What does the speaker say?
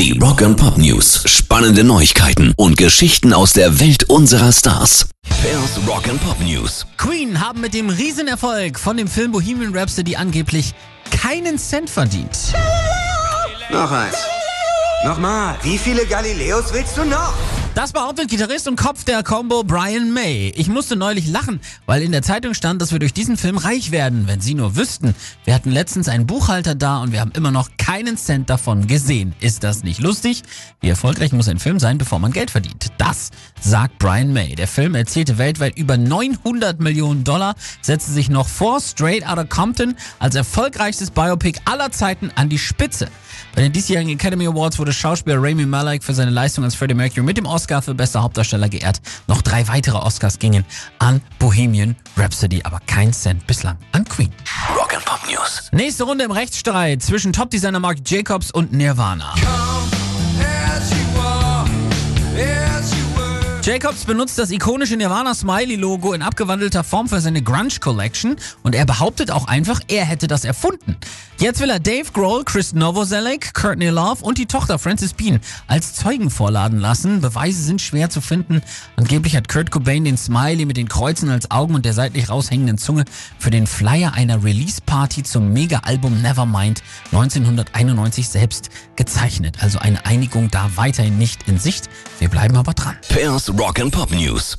Die Rock and Pop News. Spannende Neuigkeiten und Geschichten aus der Welt unserer Stars. Pairs Rock and Pop News. Queen haben mit dem Riesenerfolg von dem Film Bohemian Rhapsody angeblich keinen Cent verdient. Noch eins. Nochmal. Wie viele Galileos willst du noch? Das behauptet Gitarrist und Kopf der Combo Brian May. Ich musste neulich lachen, weil in der Zeitung stand, dass wir durch diesen Film reich werden, wenn Sie nur wüssten. Wir hatten letztens einen Buchhalter da und wir haben immer noch keinen Cent davon gesehen. Ist das nicht lustig? Wie erfolgreich muss ein Film sein, bevor man Geld verdient? Das sagt Brian May. Der Film erzielte weltweit über 900 Millionen Dollar, setzte sich noch vor Straight Outta Compton als erfolgreichstes Biopic aller Zeiten an die Spitze. Bei den diesjährigen Academy Awards wurde Schauspieler Rami Malek für seine Leistung als Freddie Mercury mit dem Oscar für bester Hauptdarsteller geehrt. Noch drei weitere Oscars gingen an Bohemian Rhapsody, aber kein Cent bislang an Queen. Rock and Pop News. Nächste Runde im Rechtsstreit zwischen Topdesigner Mark Jacobs und Nirvana. Jacobs benutzt das ikonische Nirvana Smiley Logo in abgewandelter Form für seine Grunge Collection und er behauptet auch einfach, er hätte das erfunden. Jetzt will er Dave Grohl, Chris Novoselic, Courtney Love und die Tochter Frances Bean als Zeugen vorladen lassen. Beweise sind schwer zu finden. Angeblich hat Kurt Cobain den Smiley mit den Kreuzen als Augen und der seitlich raushängenden Zunge für den Flyer einer Release-Party zum Mega-Album Nevermind 1991 selbst gezeichnet. Also eine Einigung da weiterhin nicht in Sicht. Wir bleiben aber dran. Pairs Rock and Pop News.